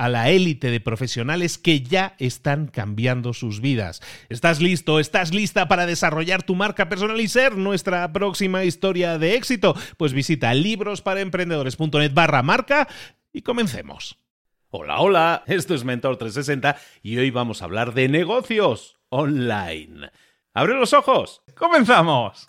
a la élite de profesionales que ya están cambiando sus vidas. ¿Estás listo? ¿Estás lista para desarrollar tu marca personal y ser nuestra próxima historia de éxito? Pues visita librosparaemprendedores.net barra marca y comencemos. Hola, hola, esto es Mentor 360 y hoy vamos a hablar de negocios online. ¡Abre los ojos! ¡Comenzamos!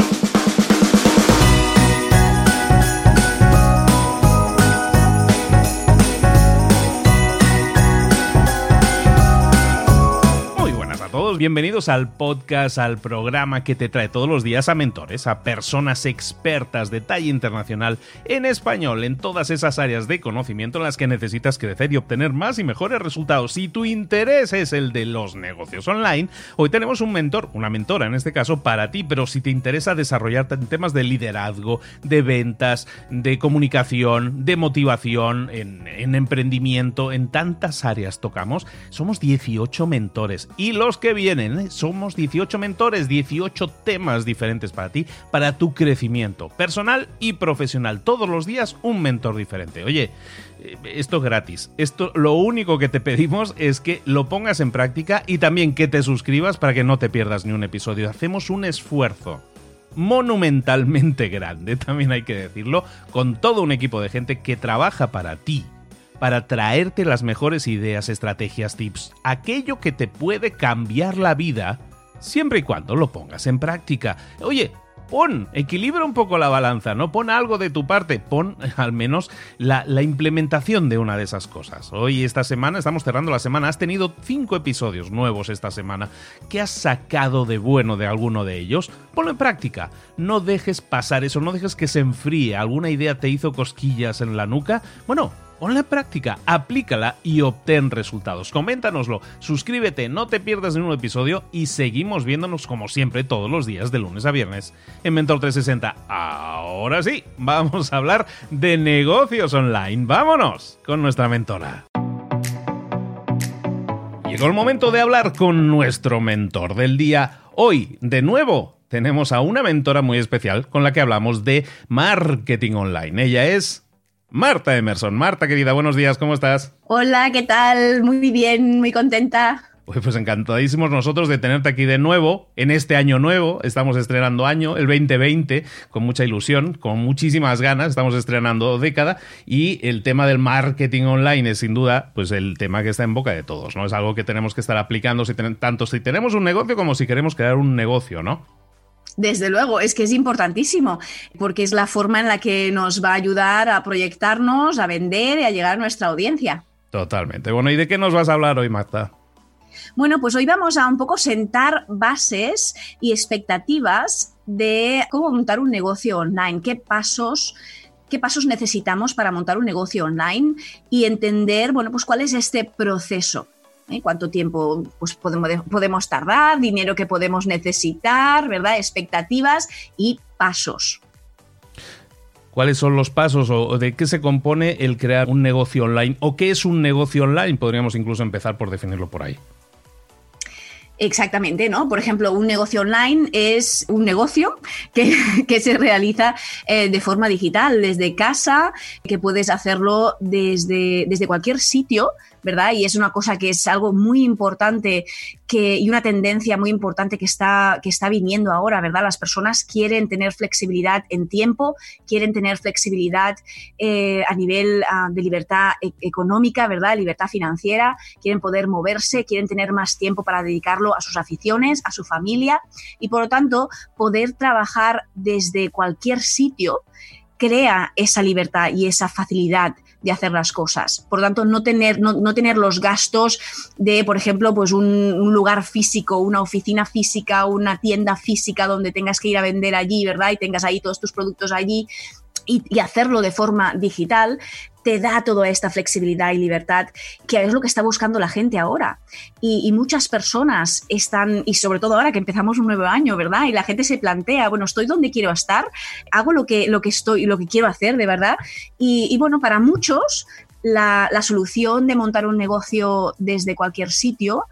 Todos, bienvenidos al podcast, al programa que te trae todos los días a mentores, a personas expertas de talla internacional en español en todas esas áreas de conocimiento en las que necesitas crecer y obtener más y mejores resultados. Si tu interés es el de los negocios online, hoy tenemos un mentor, una mentora en este caso para ti, pero si te interesa desarrollarte en temas de liderazgo, de ventas, de comunicación, de motivación, en, en emprendimiento, en tantas áreas tocamos, somos 18 mentores y los que vienen. ¿eh? Somos 18 mentores, 18 temas diferentes para ti, para tu crecimiento personal y profesional. Todos los días un mentor diferente. Oye, eh, esto es gratis. Esto lo único que te pedimos es que lo pongas en práctica y también que te suscribas para que no te pierdas ni un episodio. Hacemos un esfuerzo monumentalmente grande, también hay que decirlo, con todo un equipo de gente que trabaja para ti para traerte las mejores ideas, estrategias, tips, aquello que te puede cambiar la vida, siempre y cuando lo pongas en práctica. Oye, pon, equilibra un poco la balanza, ¿no? Pon algo de tu parte, pon al menos la, la, implementación de una de esas cosas. Hoy, esta semana, estamos cerrando la semana, has tenido cinco episodios nuevos esta semana. ¿Qué has sacado de bueno de alguno de ellos? Ponlo en práctica. No dejes pasar eso, no dejes que se enfríe. ¿Alguna idea te hizo cosquillas en la nuca? Bueno, ponla en práctica, aplícala y obtén resultados. Coméntanoslo, suscríbete, no te pierdas ningún episodio y seguimos viéndonos como siempre todos los días de lunes a viernes en Mentor 360. Ahora sí, vamos a hablar de negocios online. Vámonos con nuestra mentora. Llegó el momento de hablar con nuestro mentor del día. Hoy, de nuevo, tenemos a una mentora muy especial con la que hablamos de marketing online. Ella es Marta Emerson. Marta, querida, buenos días, ¿cómo estás? Hola, ¿qué tal? Muy bien, muy contenta. Pues, encantadísimos nosotros de tenerte aquí de nuevo, en este año nuevo, estamos estrenando año, el 2020, con mucha ilusión, con muchísimas ganas, estamos estrenando década y el tema del marketing online es sin duda pues el tema que está en boca de todos, ¿no? Es algo que tenemos que estar aplicando si tanto si tenemos un negocio como si queremos crear un negocio, ¿no? Desde luego, es que es importantísimo, porque es la forma en la que nos va a ayudar a proyectarnos, a vender y a llegar a nuestra audiencia. Totalmente. Bueno, ¿y de qué nos vas a hablar hoy, Marta? Bueno, pues hoy vamos a un poco sentar bases y expectativas de cómo montar un negocio online, qué pasos qué pasos necesitamos para montar un negocio online y entender, bueno, pues cuál es este proceso ¿eh? cuánto tiempo pues, podemos, podemos tardar, dinero que podemos necesitar, ¿verdad? Expectativas y pasos. ¿Cuáles son los pasos o de qué se compone el crear un negocio online? ¿O qué es un negocio online? Podríamos incluso empezar por definirlo por ahí. Exactamente, ¿no? Por ejemplo, un negocio online es un negocio que, se realiza eh, de forma digital, desde casa, que puedes hacerlo desde, desde cualquier sitio ¿verdad? Y es una cosa que es algo muy importante que, y una tendencia muy importante que está, que está viniendo ahora, ¿verdad? Las personas quieren tener flexibilidad en tiempo, quieren tener flexibilidad eh, a nivel ah, de libertad e-, económica, ¿verdad? Libertad financiera, quieren poder moverse, quieren tener más tiempo para dedicarlo a sus aficiones, a su familia y por lo tanto poder trabajar desde cualquier sitio crea esa libertad y esa facilidad de hacer las cosas. Por tanto, no tener, no, tener los gastos de, por ejemplo, pues un, un, lugar físico, una oficina física, una tienda física donde tengas que ir a vender allí, ¿verdad? Y tengas ahí todos tus productos allí y, hacerlo de forma digital, te da toda esta flexibilidad y libertad que es lo que está buscando la gente ahora. Y, muchas personas están, y sobre todo ahora que empezamos un nuevo año, ¿verdad? Y la gente se plantea, bueno, estoy donde quiero estar, hago lo que, lo que estoy, lo que quiero hacer, de verdad. Y, bueno, para muchos, la, la solución de montar un negocio desde cualquier sitio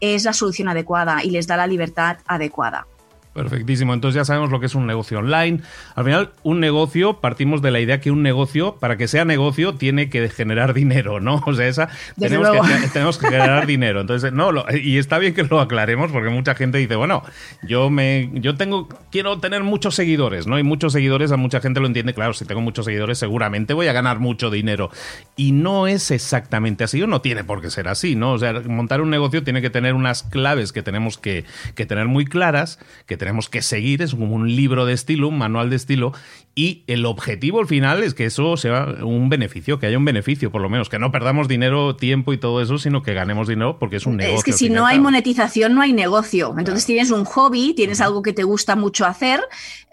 es la solución adecuada y les da la libertad adecuada. Perfectísimo. Entonces ya sabemos lo que es un negocio online. Al final, un negocio, partimos de la idea que un negocio, para que sea negocio, tiene que generar dinero, ¿no? O sea, esa tenemos que, tenemos que, generar dinero. Entonces, no, y está bien que lo aclaremos, porque mucha gente dice, bueno, yo me, yo tengo, quiero tener muchos seguidores, ¿no? Y muchos seguidores, a mucha gente lo entiende, claro, si tengo muchos seguidores, seguramente voy a ganar mucho dinero. Y no es exactamente así, o no tiene por qué ser así, ¿no? O sea, montar un negocio tiene que tener unas claves que tenemos que, que tener muy claras, que tenemos que seguir, es como un libro de estilo, un manual de estilo, y el objetivo al final es que eso sea un beneficio, que haya un beneficio, por lo menos, que no perdamos dinero, tiempo y todo eso, sino que ganemos dinero porque es un negocio. Es que si no hay monetización, no hay negocio. Entonces tienes un hobby, tienes algo que te gusta mucho hacer,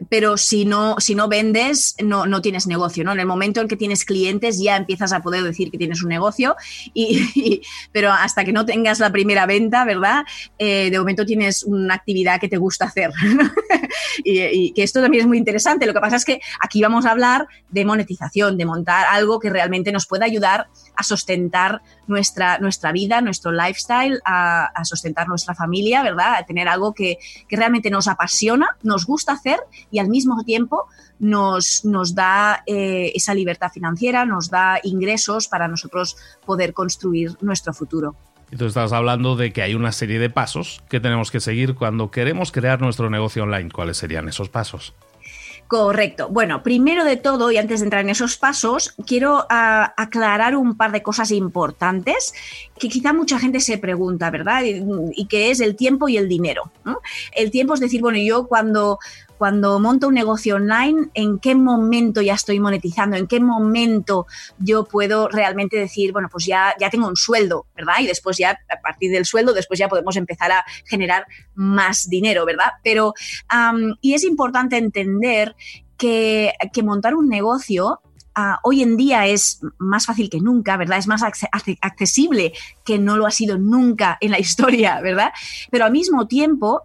pero si no, si no vendes, no, no tienes negocio. ¿no? En el momento en que tienes clientes, ya empiezas a poder decir que tienes un negocio, y, pero hasta que no tengas la primera venta, ¿verdad? Eh, de momento tienes una actividad que te gusta hacer. y, que esto también es muy interesante. Lo que pasa es que aquí vamos a hablar de monetización, de montar algo que realmente nos pueda ayudar a sustentar nuestra, nuestra vida, nuestro lifestyle, a, sustentar nuestra familia, ¿verdad? A tener algo que, realmente nos apasiona, nos gusta hacer y al mismo tiempo nos, nos da eh, esa libertad financiera, nos da ingresos para nosotros poder construir nuestro futuro. Y estás hablando de que hay una serie de pasos que tenemos que seguir cuando queremos crear nuestro negocio online. ¿Cuáles serían esos pasos? Correcto. Bueno, primero de todo, y antes de entrar en esos pasos, quiero ah, aclarar un par de cosas importantes que quizá mucha gente se pregunta, ¿verdad? Y, que es el tiempo y el dinero. El tiempo es decir, bueno, yo cuando cuando monto un negocio online, en qué momento ya estoy monetizando, en qué momento yo puedo realmente decir, bueno, pues ya, ya tengo un sueldo, ¿verdad? Y después ya, a partir del sueldo, después ya podemos empezar a generar más dinero, ¿verdad? Pero, y es importante entender que, montar un negocio hoy en día es más fácil que nunca, ¿verdad? Es más accesible que no lo ha sido nunca en la historia, ¿verdad? Pero al mismo tiempo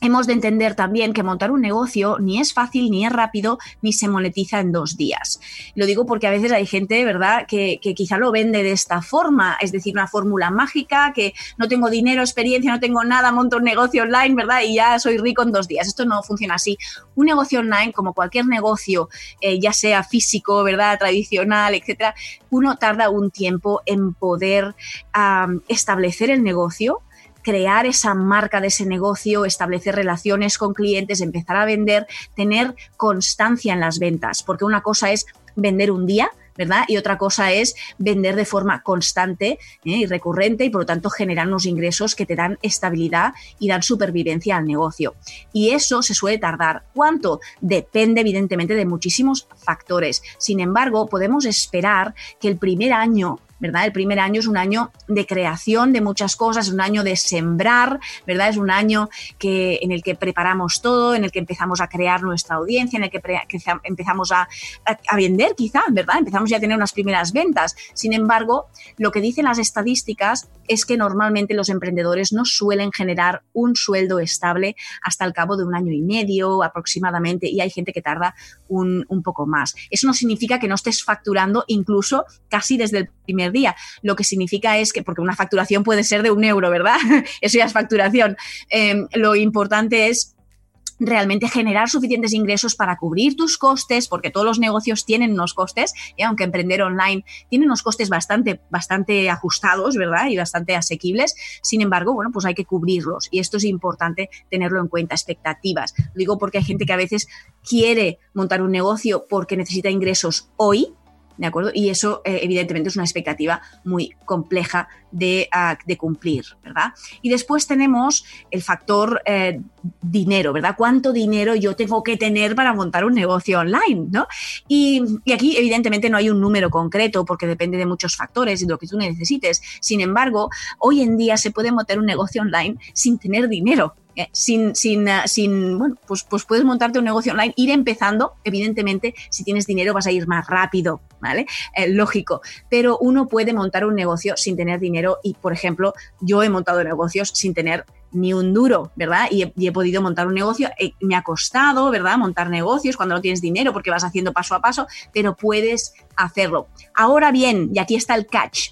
hemos de entender también que montar un negocio ni es fácil, ni es rápido, ni se monetiza en dos días. Lo digo porque a veces hay gente, ¿verdad?, que, quizá lo vende de esta forma, es decir, una fórmula mágica, que no tengo dinero, experiencia, no tengo nada, monto un negocio online, ¿verdad?, y ya soy rico en dos días. Esto no funciona así. Un negocio online, como cualquier negocio, eh, ya sea físico, ¿verdad?, tradicional, etcétera, uno tarda un tiempo en poder establecer el negocio, crear esa marca de ese negocio, establecer relaciones con clientes, empezar a vender, tener constancia en las ventas, porque una cosa es vender un día, ¿verdad? Y otra cosa es vender de forma constante ¿eh? y recurrente y por lo tanto generar unos ingresos que te dan estabilidad y dan supervivencia al negocio. Y eso se suele tardar. ¿Cuánto? Depende evidentemente de muchísimos factores. Sin embargo, podemos esperar que el primer año ¿verdad? El primer año es un año de creación de muchas cosas, es un año de sembrar, ¿verdad? Es un año que, en el que preparamos todo, en el que empezamos a crear nuestra audiencia, en el que, empezamos a, a, vender quizá, ¿verdad? Empezamos ya a tener unas primeras ventas. Sin embargo, lo que dicen las estadísticas es que normalmente los emprendedores no suelen generar un sueldo estable hasta el cabo de un año y medio aproximadamente y hay gente que tarda un, un poco más. Eso no significa que no estés facturando incluso casi desde el primer día. Lo que significa es que, porque una facturación puede ser de un euro, ¿verdad? Eso ya es facturación. Em, lo importante es realmente generar suficientes ingresos para cubrir tus costes, porque todos los negocios tienen unos costes, y aunque emprender online tiene unos costes bastante, bastante ajustados, ¿verdad? Y bastante asequibles. Sin embargo, bueno, pues hay que cubrirlos y esto es importante tenerlo en cuenta, expectativas. digo porque hay gente que a veces quiere montar un negocio porque necesita ingresos hoy, ¿de acuerdo? Y eso, eh, evidentemente, es una expectativa muy compleja de, ah, cumplir, ¿verdad? Y después tenemos el factor eh, dinero, ¿verdad? ¿Cuánto dinero yo tengo que tener para montar un negocio online, ¿no? Y, y, aquí, evidentemente, no hay un número concreto porque depende de muchos factores y de lo que tú necesites. Sin embargo, hoy en día se puede montar un negocio online sin tener dinero. Eh, sin, sin, eh, sin, bueno, pues, pues puedes montarte un negocio online, ir empezando, evidentemente, si tienes dinero vas a ir más rápido, ¿vale? Eh, lógico, pero uno puede montar un negocio sin tener dinero y, por ejemplo, yo he montado negocios sin tener ni un duro, ¿verdad? Y he, podido montar un negocio, me ha costado, ¿verdad? Montar negocios cuando no tienes dinero porque vas haciendo paso a paso, pero puedes hacerlo. Ahora bien, y aquí está el catch.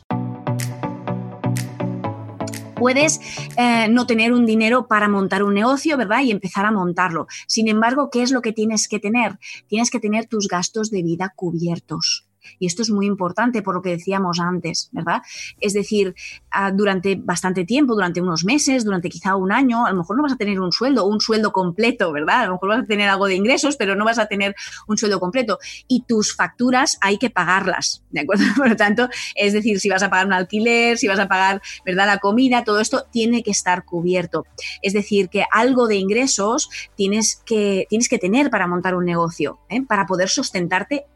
Puedes eh, no tener un dinero para montar un negocio, ¿verdad? Y empezar a montarlo. Sin embargo, ¿qué es lo que tienes que tener? Tienes que tener tus gastos de vida cubiertos. Y esto es muy importante por lo que decíamos antes, ¿verdad? Es decir, ah, durante bastante tiempo, durante unos meses, durante quizá un año, a lo mejor no vas a tener un sueldo, un sueldo completo, ¿verdad? A lo mejor vas a tener algo de ingresos, pero no vas a tener un sueldo completo. Y tus facturas hay que pagarlas, ¿de acuerdo? Por lo tanto, es decir, si vas a pagar un alquiler, si vas a pagar, ¿verdad? La comida, todo esto tiene que estar cubierto. Es decir, que algo de ingresos tienes que, tienes que tener para montar un negocio, ¿eh? para poder sustentarte.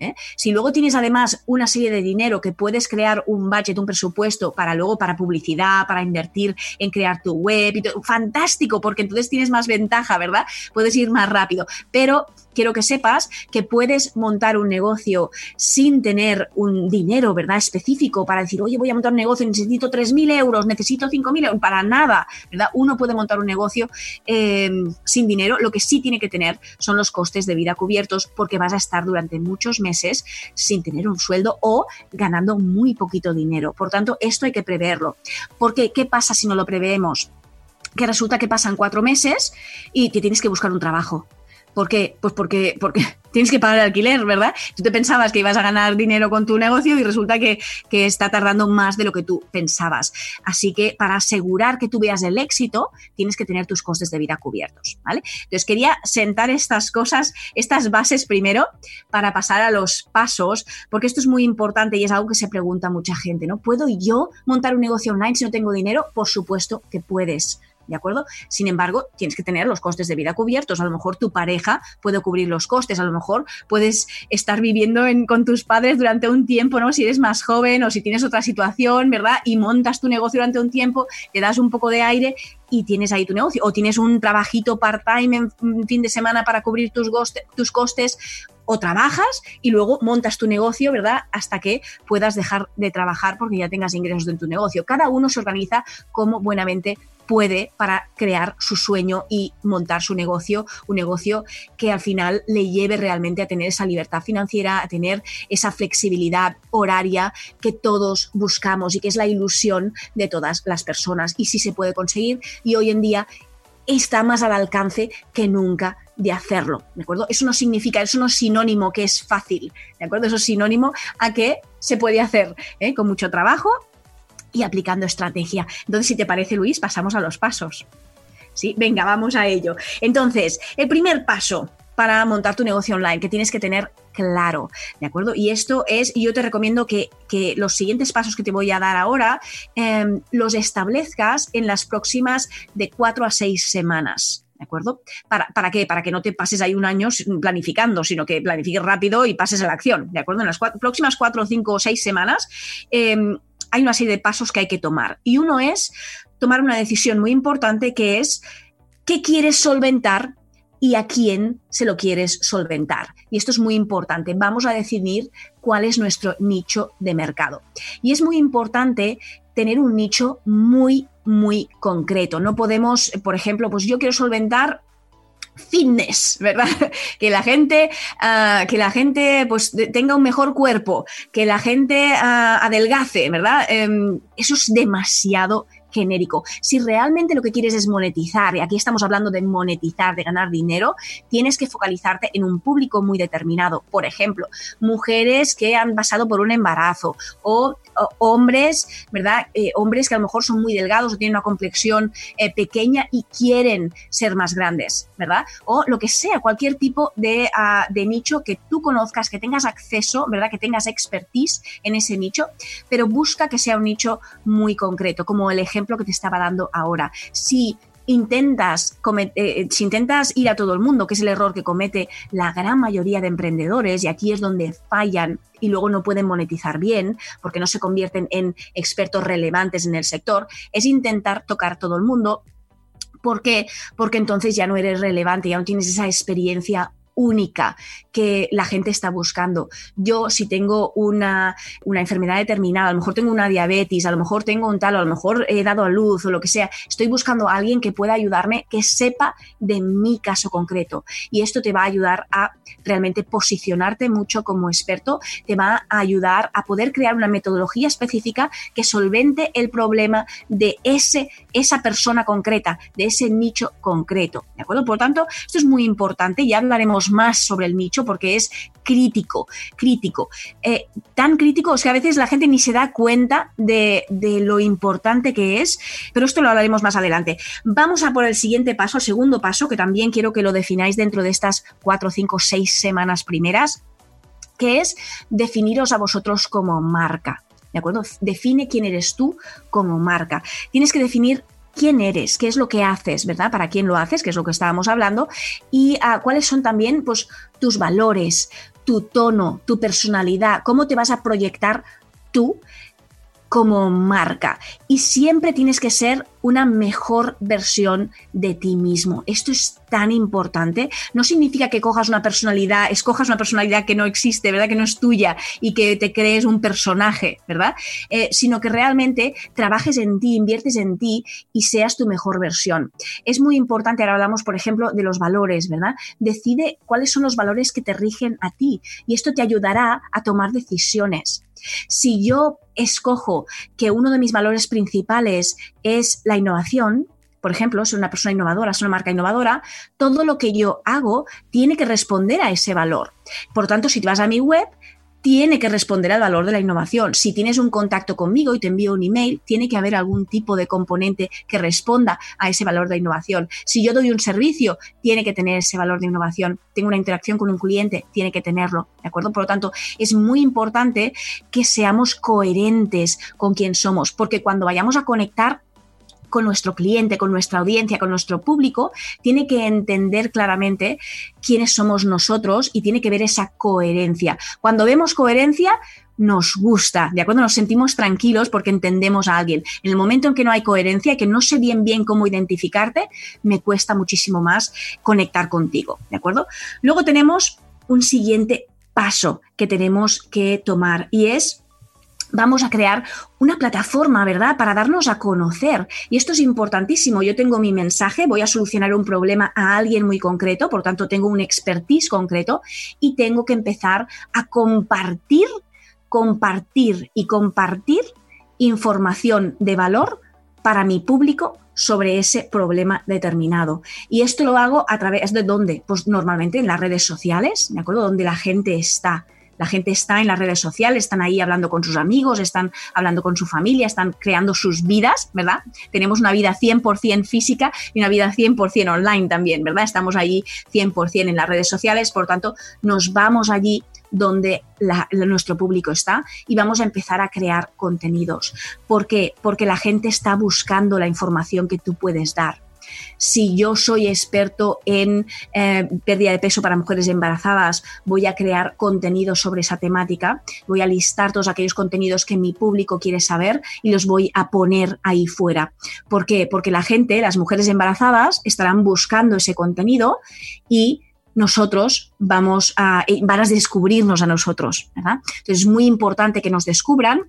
¿Eh? Si luego tienes además una serie de dinero que puedes crear un budget, un presupuesto para luego para publicidad, para invertir en crear tu web, y fantástico, porque entonces tienes más ventaja, ¿verdad? Puedes ir más rápido. Pero quiero que sepas que puedes montar un negocio sin tener un dinero, ¿verdad? Específico para decir, oye, voy a montar un negocio, necesito 3.000 euros, necesito 5.000 euros, para nada, ¿verdad? Uno puede montar un negocio eh, sin dinero. Lo que sí tiene que tener son los costes de vida cubiertos porque vas a estar durante muchos meses sin tener un sueldo o ganando muy poquito dinero. Por tanto, esto hay que preverlo. Porque, ¿qué pasa si no lo preveemos? que resulta que pasan cuatro meses y te tienes que buscar un trabajo. ¿Por qué? Pues porque, porque tienes que pagar el alquiler, ¿verdad? Tú te pensabas que ibas a ganar dinero con tu negocio y resulta que, que, está tardando más de lo que tú pensabas. Así que para asegurar que tú veas el éxito, tienes que tener tus costes de vida cubiertos, ¿vale? Entonces quería sentar estas cosas, estas bases primero para pasar a los pasos, porque esto es muy importante y es algo que se pregunta mucha gente, ¿no? ¿Puedo yo montar un negocio online si no tengo dinero? Por supuesto que puedes. ¿De acuerdo? Sin embargo, tienes que tener los costes de vida cubiertos. A lo mejor tu pareja puede cubrir los costes, a lo mejor puedes estar viviendo con tus padres durante un tiempo, ¿no? Si eres más joven o si tienes otra situación, ¿verdad? Y montas tu negocio durante un tiempo, te das un poco de aire y tienes ahí tu negocio. O tienes un trabajito part-time en fin de semana para cubrir tus, tus costes o trabajas y luego montas tu negocio, ¿verdad? Hasta que puedas dejar de trabajar porque ya tengas ingresos en tu negocio. Cada uno se organiza como buenamente puede para crear su sueño y montar su negocio, un negocio que al final le lleve realmente a tener esa libertad financiera, a tener esa flexibilidad horaria que todos buscamos y que es la ilusión de todas las personas. Y sí se puede conseguir y hoy en día está más al alcance que nunca de hacerlo, ¿de acuerdo? Eso no significa, eso no es sinónimo que es fácil, ¿de acuerdo? Eso es sinónimo a que se puede hacer ¿eh? con mucho trabajo y aplicando estrategia. Entonces, si te parece, Luis, pasamos a los pasos. Sí, venga, vamos a ello. Entonces, el primer paso para montar tu negocio online que tienes que tener claro, ¿de acuerdo? Y esto es, yo te recomiendo que, los siguientes pasos que te voy a dar ahora em, los establezcas en las próximas de cuatro a seis semanas. ¿de acuerdo? ¿Para, ¿Para qué? Para que no te pases ahí un año planificando, sino que planifiques rápido y pases a la acción, ¿de acuerdo? En las próximas cuatro, cinco o seis semanas em, hay una serie de pasos que hay que tomar. Y uno es tomar una decisión muy importante que es qué quieres solventar y a quién se lo quieres solventar. Y esto es muy importante. Vamos a definir cuál es nuestro nicho de mercado. Y es muy importante tener un nicho muy, muy concreto. No podemos, por ejemplo, pues yo quiero solventar fitness, ¿verdad? Que la gente, ah, que la gente pues, tenga un mejor cuerpo, que la gente ah, adelgace, ¿verdad? Em, eso es demasiado genérico. Si realmente lo que quieres es monetizar, y aquí estamos hablando de monetizar, de ganar dinero, tienes que focalizarte en un público muy determinado. Por ejemplo, mujeres que han pasado por un embarazo o, hombres, ¿verdad? Eh, hombres que a lo mejor son muy delgados o tienen una complexión eh, pequeña y quieren ser más grandes, ¿verdad? O lo que sea, cualquier tipo de, ah, de nicho que tú conozcas, que tengas acceso, ¿verdad? Que tengas expertise en ese nicho, pero busca que sea un nicho muy concreto, como el ejemplo que te estaba dando ahora. Si intentas, eh, si intentas ir a todo el mundo, que es el error que comete la gran mayoría de emprendedores, y aquí es donde fallan y luego no pueden monetizar bien porque no se convierten en expertos relevantes en el sector, es intentar tocar todo el mundo. ¿Por qué? Porque entonces ya no eres relevante, ya no tienes esa experiencia única que la gente está buscando. Yo si tengo una, una, enfermedad determinada, a lo mejor tengo una diabetes, a lo mejor tengo un tal, a lo mejor he dado a luz o lo que sea, estoy buscando a alguien que pueda ayudarme, que sepa de mi caso concreto. Y esto te va a ayudar a realmente posicionarte mucho como experto, te va a ayudar a poder crear una metodología específica que solvente el problema de ese, esa persona concreta, de ese nicho concreto. ¿De acuerdo? Por lo tanto, esto es muy importante y hablaremos más sobre el nicho porque es crítico, crítico. Eh, tan crítico es que a veces la gente ni se da cuenta de, de, lo importante que es, pero esto lo hablaremos más adelante. Vamos a por el siguiente paso, el segundo paso, que también quiero que lo defináis dentro de estas cuatro, cinco, seis semanas primeras, que es definiros a vosotros como marca. ¿De acuerdo? Define quién eres tú como marca. Tienes que definir quién eres, qué es lo que haces, ¿verdad? Para quién lo haces, que es lo que estábamos hablando, y ah, cuáles son también pues, tus valores, tu tono, tu personalidad, cómo te vas a proyectar tú como marca. Y siempre tienes que ser una mejor versión de ti mismo. Esto es tan importante. No significa que cojas una personalidad, escojas una personalidad que no existe, ¿verdad? Que no es tuya y que te crees un personaje, ¿verdad? Eh, sino que realmente trabajes en ti, inviertes en ti y seas tu mejor versión. Es muy importante, ahora hablamos, por ejemplo, de los valores, ¿verdad? Decide cuáles son los valores que te rigen a ti y esto te ayudará a tomar decisiones. Si yo escojo que uno de mis valores principales es la innovación, por ejemplo, soy una persona innovadora, soy una marca innovadora, todo lo que yo hago tiene que responder a ese valor. Por tanto, si te vas a mi web, tiene que responder al valor de la innovación. Si tienes un contacto conmigo y te envío un email, tiene que haber algún tipo de componente que responda a ese valor de innovación. Si yo doy un servicio, tiene que tener ese valor de innovación. Tengo una interacción con un cliente, tiene que tenerlo, ¿de acuerdo? Por lo tanto, es muy importante que seamos coherentes con quien somos, porque cuando vayamos a conectar con nuestro cliente, con nuestra audiencia, con nuestro público, tiene que entender claramente quiénes somos nosotros y tiene que ver esa coherencia. Cuando vemos coherencia, nos gusta, ¿de acuerdo? Nos sentimos tranquilos porque entendemos a alguien. En el momento en que no hay coherencia y que no sé bien bien cómo identificarte, me cuesta muchísimo más conectar contigo, ¿de acuerdo? Luego tenemos un siguiente paso que tenemos que tomar y es vamos a crear una plataforma, ¿verdad? Para darnos a conocer. Y esto es importantísimo. Yo tengo mi mensaje, voy a solucionar un problema a alguien muy concreto, por tanto tengo un expertise concreto y tengo que empezar a compartir, compartir y compartir información de valor para mi público sobre ese problema determinado. Y esto lo hago a través de dónde? Pues normalmente en las redes sociales, ¿de acuerdo? Donde la gente está. La gente está en las redes sociales, están ahí hablando con sus amigos, están hablando con su familia, están creando sus vidas, ¿verdad? Tenemos una vida 100% física y una vida 100% online también, ¿verdad? Estamos allí 100% en las redes sociales, por tanto, nos vamos allí donde nuestro público está y vamos a empezar a crear contenidos. ¿Por qué? Porque la gente está buscando la información que tú puedes dar. Si yo soy experto en eh, pérdida de peso para mujeres embarazadas, voy a crear contenido sobre esa temática, voy a listar todos aquellos contenidos que mi público quiere saber y los voy a poner ahí fuera. ¿Por qué? Porque la gente, las mujeres embarazadas, estarán buscando ese contenido y nosotros vamos a, eh, van a descubrirnos a nosotros. Entonces es muy importante que nos descubran,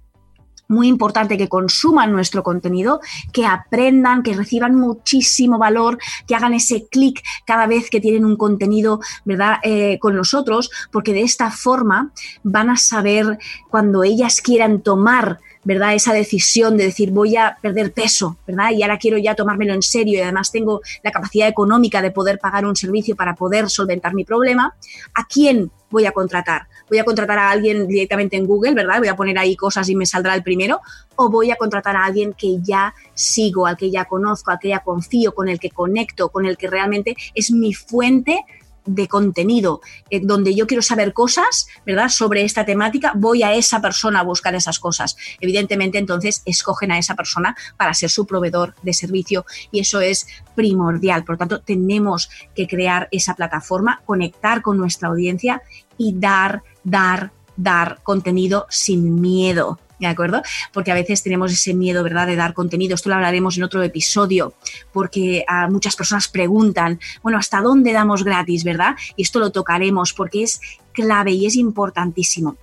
muy importante que consuman nuestro contenido, que aprendan, que reciban muchísimo valor, que hagan ese clic cada vez que tienen un contenido, ¿verdad?, eh, con nosotros, porque de esta forma van a saber cuando ellas quieran tomar ¿verdad? Esa decisión de decir voy a perder peso, ¿verdad? Y ahora quiero ya tomármelo en serio y además tengo la capacidad económica de poder pagar un servicio para poder solventar mi problema, ¿a quién voy a contratar? ¿Voy a contratar a alguien directamente en Google, ¿verdad? Voy a poner ahí cosas y me saldrá el primero, o voy a contratar a alguien que ya sigo, al que ya conozco, al que ya confío, con el que conecto, con el que realmente es mi fuente de contenido, eh, donde yo quiero saber cosas, ¿verdad? Sobre esta temática, voy a esa persona a buscar esas cosas. Evidentemente, entonces, escogen a esa persona para ser su proveedor de servicio y eso es primordial. Por lo tanto, tenemos que crear esa plataforma, conectar con nuestra audiencia y dar, dar, dar contenido sin miedo. ¿De acuerdo? Porque a veces tenemos ese miedo, ¿verdad?, de dar contenido. Esto lo hablaremos en otro episodio, porque a ah, muchas personas preguntan, bueno, ¿hasta dónde damos gratis, verdad? Y esto lo tocaremos porque es clave y es importantísimo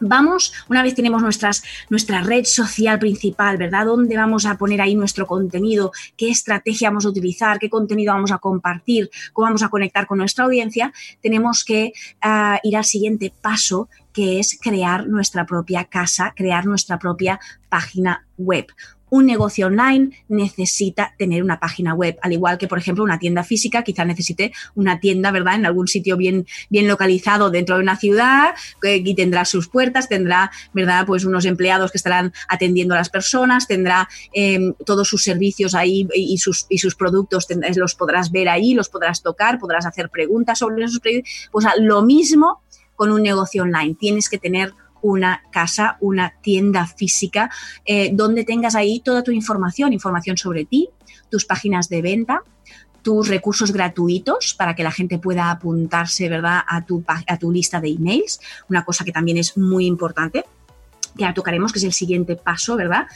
vamos, una vez tenemos nuestras, nuestra red social principal, ¿verdad? ¿Dónde vamos a poner ahí nuestro contenido? ¿Qué estrategia vamos a utilizar? ¿Qué contenido vamos a compartir? ¿Cómo vamos a conectar con nuestra audiencia? Tenemos que ah, ir al siguiente paso, que es crear nuestra propia casa, crear nuestra propia página web un negocio online necesita tener una página web, al igual que, por ejemplo, una tienda física, quizá necesite una tienda, ¿verdad?, en algún sitio bien, bien localizado dentro de una ciudad, y tendrá sus puertas, tendrá, ¿verdad?, pues unos empleados que estarán atendiendo a las personas, tendrá em, todos sus servicios ahí y sus, y sus productos los podrás ver ahí, los podrás tocar, podrás hacer preguntas sobre esos. Pues lo mismo con un negocio online. Tienes que tener una casa, una tienda física, eh, donde tengas ahí toda tu información, información sobre ti, tus páginas de venta, tus recursos gratuitos para que la gente pueda apuntarse, ¿verdad?, a tu, a tu lista de emails, una cosa que también es muy importante que ya tocaremos, que es el siguiente paso, ¿verdad?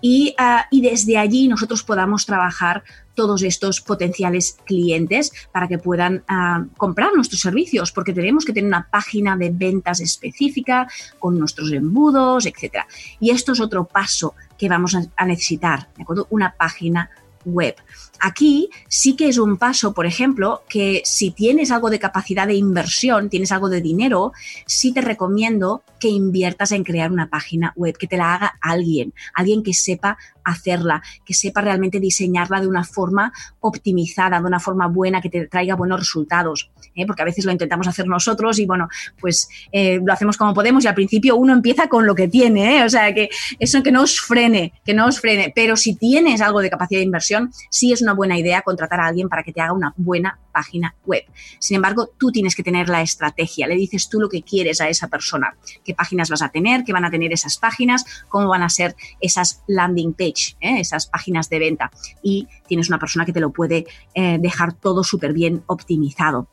Y, ah, y, desde allí nosotros podamos trabajar todos estos potenciales clientes para que puedan ah, comprar nuestros servicios, porque tenemos que tener una página de ventas específica con nuestros embudos, etc. Y esto es otro paso que vamos a, necesitar, ¿de acuerdo? Una página web. Aquí sí que es un paso, por ejemplo, que si tienes algo de capacidad de inversión, tienes algo de dinero, sí te recomiendo que inviertas en crear una página web, que te la haga alguien, alguien que sepa hacerla, que sepa realmente diseñarla de una forma optimizada, de una forma buena, que te traiga buenos resultados. ¿eh? Porque a veces lo intentamos hacer nosotros y bueno, pues eh, lo hacemos como podemos y al principio uno empieza con lo que tiene, ¿eh? o sea, que eso que no os frene, que no os frene. Pero si tienes algo de capacidad de inversión, sí es una buena idea contratar a alguien para que te haga una buena página web. Sin embargo, tú tienes que tener la estrategia, le dices tú lo que quieres a esa persona, qué páginas vas a tener, qué van a tener esas páginas, cómo van a ser esas landing page, ¿eh? esas páginas de venta. Y tienes una persona que te lo puede eh, dejar todo súper bien optimizado.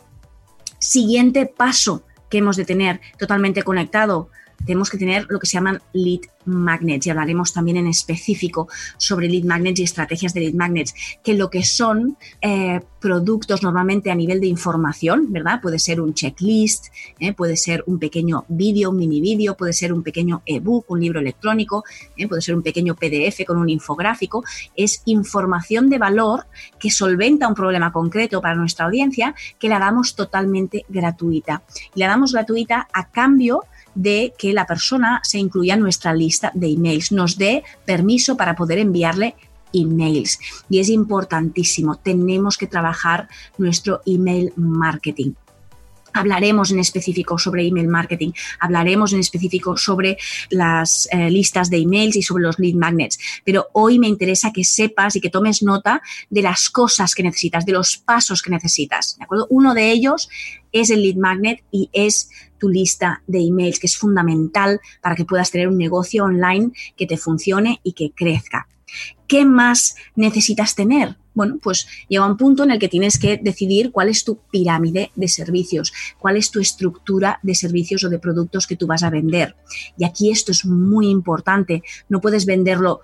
Siguiente paso que hemos de tener totalmente conectado tenemos que tener lo que se llaman lead magnets y hablaremos también en específico sobre lead magnets y estrategias de lead magnets, que lo que son eh, productos normalmente a nivel de información, ¿verdad? Puede ser un checklist, ¿eh? puede ser un pequeño vídeo, un mini vídeo, puede ser un pequeño ebook, un libro electrónico, ¿eh? puede ser un pequeño PDF con un infográfico. Es información de valor que solventa un problema concreto para nuestra audiencia que la damos totalmente gratuita. Y la damos gratuita a cambio de que la persona se incluya en nuestra lista de emails, nos dé permiso para poder enviarle emails. Y es importantísimo, tenemos que trabajar nuestro email marketing. Hablaremos en específico sobre email marketing, hablaremos en específico sobre las eh, listas de emails y sobre los lead magnets, pero hoy me interesa que sepas y que tomes nota de las cosas que necesitas, de los pasos que necesitas. ¿de acuerdo? Uno de ellos es el lead magnet y es tu lista de emails, que es fundamental para que puedas tener un negocio online que te funcione y que crezca. ¿Qué más necesitas tener? Bueno, pues llega un punto en el que tienes que decidir cuál es tu pirámide de servicios, cuál es tu estructura de servicios o de productos que tú vas a vender. Y aquí esto es muy importante. No puedes venderlo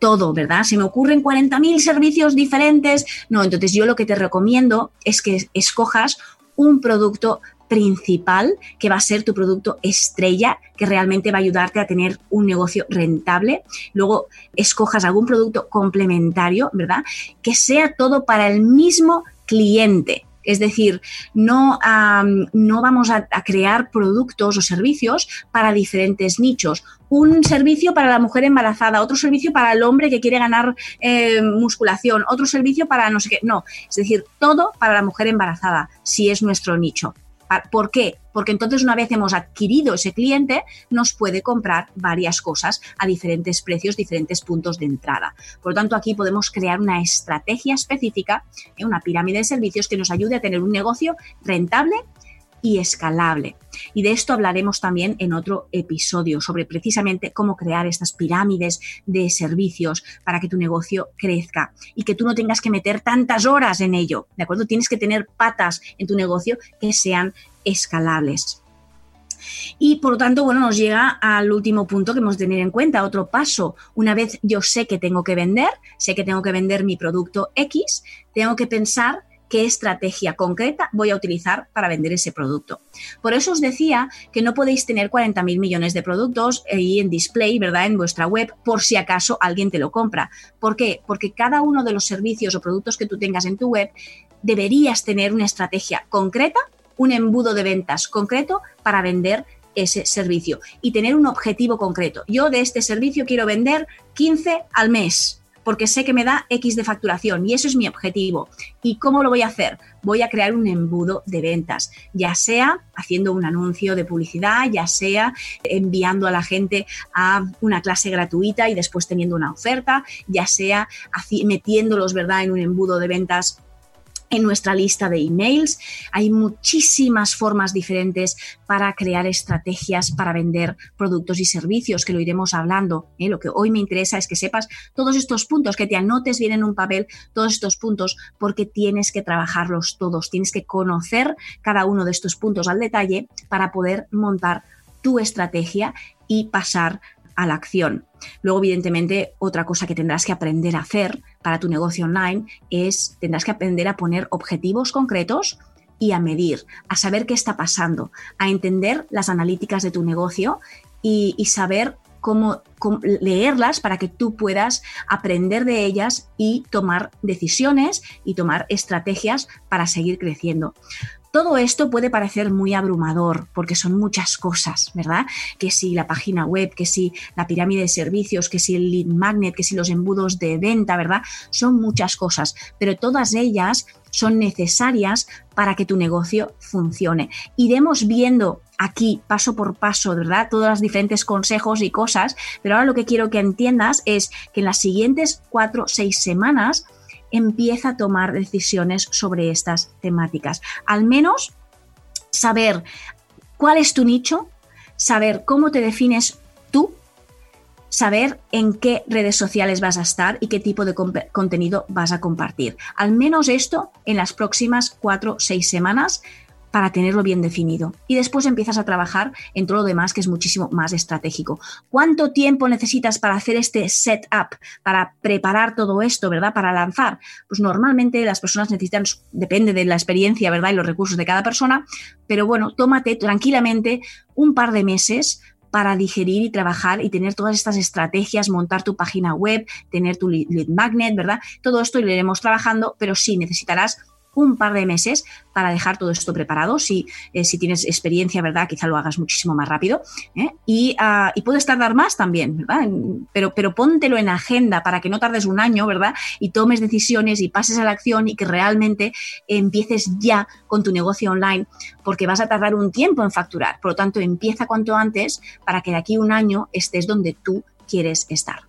todo, ¿verdad? Se me ocurren 40.000 servicios diferentes. No, entonces yo lo que te recomiendo es que escojas un producto principal que va a ser tu producto estrella que realmente va a ayudarte a tener un negocio rentable. Luego escojas algún producto complementario, ¿verdad? Que sea todo para el mismo cliente. Es decir, no, no vamos a, crear productos o servicios para diferentes nichos. Un servicio para la mujer embarazada, otro servicio para el hombre que quiere ganar eh, musculación, otro servicio para no sé qué. No, es decir, todo para la mujer embarazada, si es nuestro nicho. ¿Por qué? Porque entonces una vez hemos adquirido ese cliente, nos puede comprar varias cosas a diferentes precios, diferentes puntos de entrada. Por lo tanto, aquí podemos crear una estrategia específica, una pirámide de servicios que nos ayude a tener un negocio rentable y escalable. Y de esto hablaremos también en otro episodio sobre precisamente cómo crear estas pirámides de servicios para que tu negocio crezca y que tú no tengas que meter tantas horas en ello, ¿de acuerdo? Tienes que tener patas en tu negocio que sean escalables. Y por lo tanto, bueno, nos llega al último punto que hemos de tener en cuenta, otro paso. Una vez yo sé que tengo que vender, sé que tengo que vender mi producto X, tengo que pensar qué estrategia concreta voy a utilizar para vender ese producto. Por eso os decía que no podéis tener 40.000 millones de productos ahí en display, ¿verdad? En vuestra web, por si acaso alguien te lo compra. ¿Por qué? Porque cada uno de los servicios o productos que tú tengas en tu web deberías tener una estrategia concreta, un embudo de ventas concreto para vender ese servicio y tener un objetivo concreto. Yo de este servicio quiero vender 15 al mes porque sé que me da X de facturación y eso es mi objetivo. ¿Y cómo lo voy a hacer? Voy a crear un embudo de ventas, ya sea haciendo un anuncio de publicidad, ya sea enviando a la gente a una clase gratuita y después teniendo una oferta, ya sea metiéndolos, ¿verdad?, en un embudo de ventas en nuestra lista de emails. Hay muchísimas formas diferentes para crear estrategias para vender productos y servicios, que lo iremos hablando. ¿eh? Lo que hoy me interesa es que sepas todos estos puntos, que te anotes bien en un papel todos estos puntos, porque tienes que trabajarlos todos, tienes que conocer cada uno de estos puntos al detalle para poder montar tu estrategia y pasar a la acción. Luego, evidentemente, otra cosa que tendrás que aprender a hacer para tu negocio online es, tendrás que aprender a poner objetivos concretos y a medir, a saber qué está pasando, a entender las analíticas de tu negocio y, saber cómo, leerlas para que tú puedas aprender de ellas y tomar decisiones y tomar estrategias para seguir creciendo. Todo esto puede parecer muy abrumador porque son muchas cosas, ¿verdad? Que si la página web, que si la pirámide de servicios, que si el lead magnet, que si los embudos de venta, ¿verdad? Son muchas cosas, pero todas ellas son necesarias para que tu negocio funcione. Iremos viendo aquí paso por paso, ¿verdad? Todos los diferentes consejos y cosas, pero ahora lo que quiero que entiendas es que en las siguientes cuatro seis semanas empieza a tomar decisiones sobre estas temáticas. Al menos saber cuál es tu nicho, saber cómo te defines tú, saber en qué redes sociales vas a estar y qué tipo de contenido vas a compartir. Al menos esto en las próximas cuatro o seis semanas para tenerlo bien definido. Y después empiezas a trabajar en todo lo demás que es muchísimo más estratégico. ¿Cuánto tiempo necesitas para hacer este setup, para preparar todo esto, ¿verdad? Para lanzar. Pues normalmente las personas necesitan, depende de la experiencia, ¿verdad? Y los recursos de cada persona, pero bueno, tómate tranquilamente un par de meses para digerir y trabajar y tener todas estas estrategias, montar tu página web, tener tu lead magnet, ¿verdad? Todo esto lo iremos trabajando, pero sí necesitarás un par de meses para dejar todo esto preparado. Si, eh, si tienes experiencia, ¿verdad? Quizá lo hagas muchísimo más rápido. ¿eh? Y, uh, y, puedes tardar más también, ¿verdad? Pero, pero póntelo en agenda para que no tardes un año, ¿verdad? Y tomes decisiones y pases a la acción y que realmente empieces ya con tu negocio online, porque vas a tardar un tiempo en facturar. Por lo tanto, empieza cuanto antes para que de aquí a un año estés donde tú quieres estar.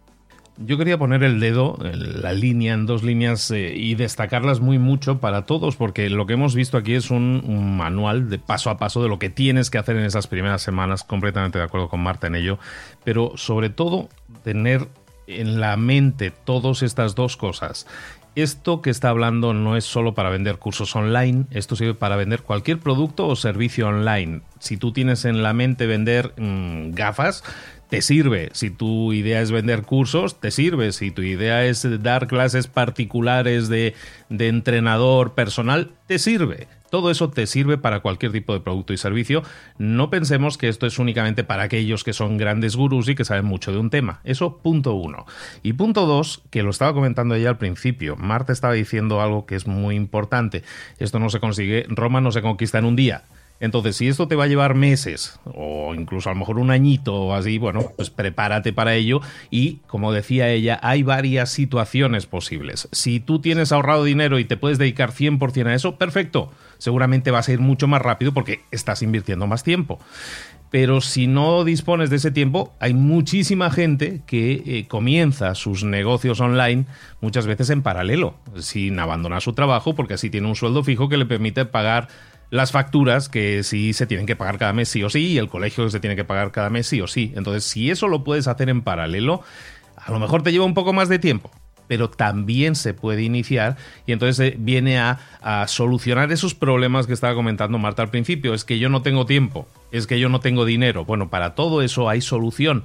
Yo quería poner el dedo, la línea en dos líneas eh, y destacarlas muy mucho para todos, porque lo que hemos visto aquí es un, manual de paso a paso de lo que tienes que hacer en esas primeras semanas, completamente de acuerdo con Marta en ello, pero sobre todo tener en la mente todas estas dos cosas. Esto que está hablando no es solo para vender cursos online, esto sirve para vender cualquier producto o servicio online. Si tú tienes en la mente vender mmm, gafas, te sirve. Si tu idea es vender cursos, te sirve. Si tu idea es dar clases particulares de, de, entrenador personal, te sirve. Todo eso te sirve para cualquier tipo de producto y servicio. No pensemos que esto es únicamente para aquellos que son grandes gurús y que saben mucho de un tema. Eso punto uno. Y punto dos, que lo estaba comentando ella al principio. Marta estaba diciendo algo que es muy importante. Esto no se consigue, Roma no se conquista en un día. Entonces, si esto te va a llevar meses o incluso a lo mejor un añito o así, bueno, pues prepárate para ello y, como decía ella, hay varias situaciones posibles. Si tú tienes ahorrado dinero y te puedes dedicar 100% a eso, perfecto. Seguramente vas a ir mucho más rápido porque estás invirtiendo más tiempo. Pero si no dispones de ese tiempo, hay muchísima gente que eh, comienza sus negocios online muchas veces en paralelo, sin abandonar su trabajo, porque así tiene un sueldo fijo que le permite pagar las facturas que sí se tienen que pagar cada mes sí o sí y el colegio que se tiene que pagar cada mes sí o sí. Entonces, si eso lo puedes hacer en paralelo, a lo mejor te lleva un poco más de tiempo, pero también se puede iniciar y entonces eh, viene a, a, solucionar esos problemas que estaba comentando Marta al principio. Es que yo no tengo tiempo, es que yo no tengo dinero. Bueno, para todo eso hay solución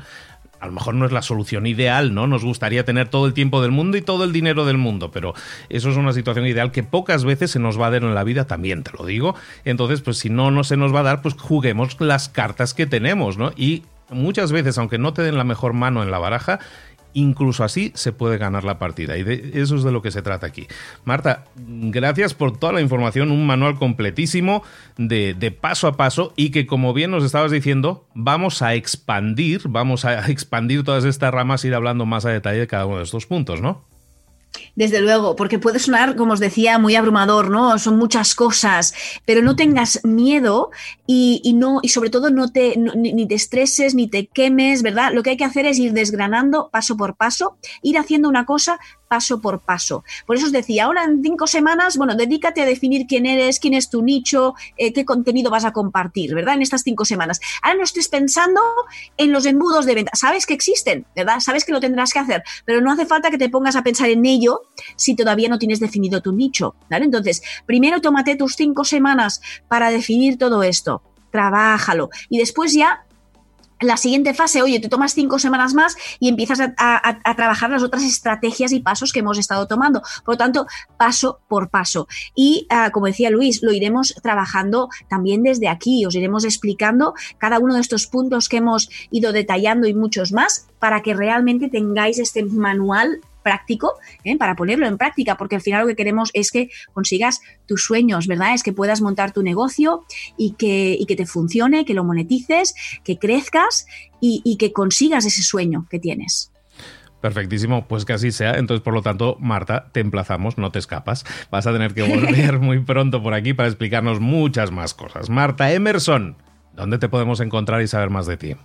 a lo mejor no es la solución ideal, ¿no? Nos gustaría tener todo el tiempo del mundo y todo el dinero del mundo, pero eso es una situación ideal que pocas veces se nos va a dar en la vida, también te lo digo. Entonces, pues si no, no se nos va a dar, pues juguemos las cartas que tenemos, ¿no? Y muchas veces, aunque no te den la mejor mano en la baraja, incluso así se puede ganar la partida. Y de eso es de lo que se trata aquí. Marta, gracias por toda la información, un manual completísimo de, de, paso a paso y que como bien nos estabas diciendo, vamos a expandir, vamos a expandir todas estas ramas, ir hablando más a detalle de cada uno de estos puntos, ¿no? Desde luego, porque puede sonar, como os decía, muy abrumador, ¿no? Son muchas cosas, pero no tengas miedo y, y no, y sobre todo no te, ni, te estreses, ni te quemes, ¿verdad? Lo que hay que hacer es ir desgranando paso por paso, ir haciendo una cosa paso por paso. Por eso os decía, ahora en cinco semanas, bueno, dedícate a definir quién eres, quién es tu nicho, eh, qué contenido vas a compartir, ¿verdad? En estas cinco semanas. Ahora no estés pensando en los embudos de venta. Sabes que existen, ¿verdad? Sabes que lo tendrás que hacer, pero no hace falta que te pongas a pensar en ello si todavía no tienes definido tu nicho, ¿vale? Entonces, primero tómate tus cinco semanas para definir todo esto. Trabájalo y después ya la siguiente fase, oye, te tomas cinco semanas más y empiezas a, trabajar las otras estrategias y pasos que hemos estado tomando. Por lo tanto, paso por paso. Y uh, como decía Luis, lo iremos trabajando también desde aquí. Os iremos explicando cada uno de estos puntos que hemos ido detallando y muchos más para que realmente tengáis este manual práctico ¿eh? para ponerlo en práctica, porque al final lo que queremos es que consigas tus sueños, ¿verdad? Es que puedas montar tu negocio y que, y que te funcione, que lo monetices, que crezcas y, y que consigas ese sueño que tienes. Perfectísimo, pues que así sea. Entonces, por lo tanto, Marta, te emplazamos, no te escapas. Vas a tener que volver muy pronto por aquí para explicarnos muchas más cosas. Marta Emerson, ¿dónde te podemos encontrar y saber más de ti?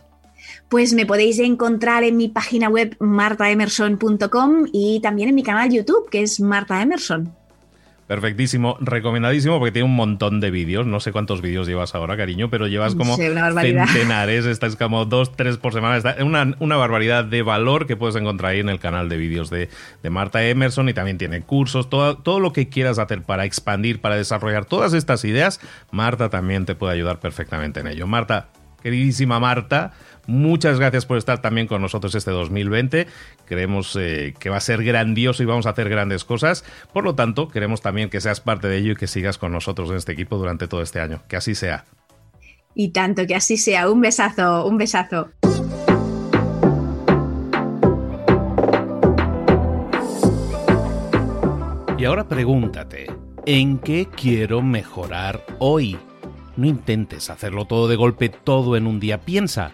Pues me podéis encontrar en mi página web martaemerson.com y también en mi canal YouTube, que es Marta Emerson. Perfectísimo, recomendadísimo porque tiene un montón de vídeos. No sé cuántos vídeos llevas ahora, cariño, pero llevas como sí, centenares. Estás como dos, tres por semana. Está una, una, barbaridad de valor que puedes encontrar ahí en el canal de vídeos de, de, Marta Emerson y también tiene cursos. Todo, todo lo que quieras hacer para expandir, para desarrollar todas estas ideas, Marta también te puede ayudar perfectamente en ello. Marta, queridísima Marta, Muchas gracias por estar también con nosotros este 2020. Creemos eh, que va a ser grandioso y vamos a hacer grandes cosas. Por lo tanto, queremos también que seas parte de ello y que sigas con nosotros en este equipo durante todo este año. Que así sea. Y tanto, que así sea. Un besazo, un besazo. Y ahora pregúntate, ¿en qué quiero mejorar hoy? No intentes hacerlo todo de golpe, todo en un día. Piensa,